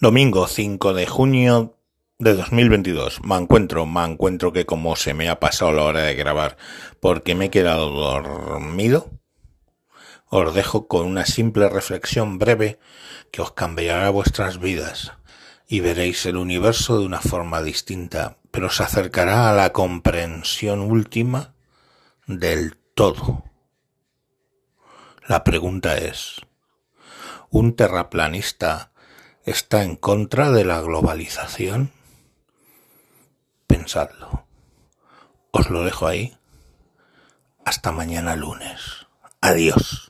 Domingo 5 de junio de 2022. Me encuentro, me encuentro que como se me ha pasado la hora de grabar porque me he quedado dormido, os dejo con una simple reflexión breve que os cambiará vuestras vidas y veréis el universo de una forma distinta, pero os acercará a la comprensión última del todo. La pregunta es, ¿un terraplanista está en contra de la globalización? Pensadlo. Os lo dejo ahí. Hasta mañana lunes. Adiós.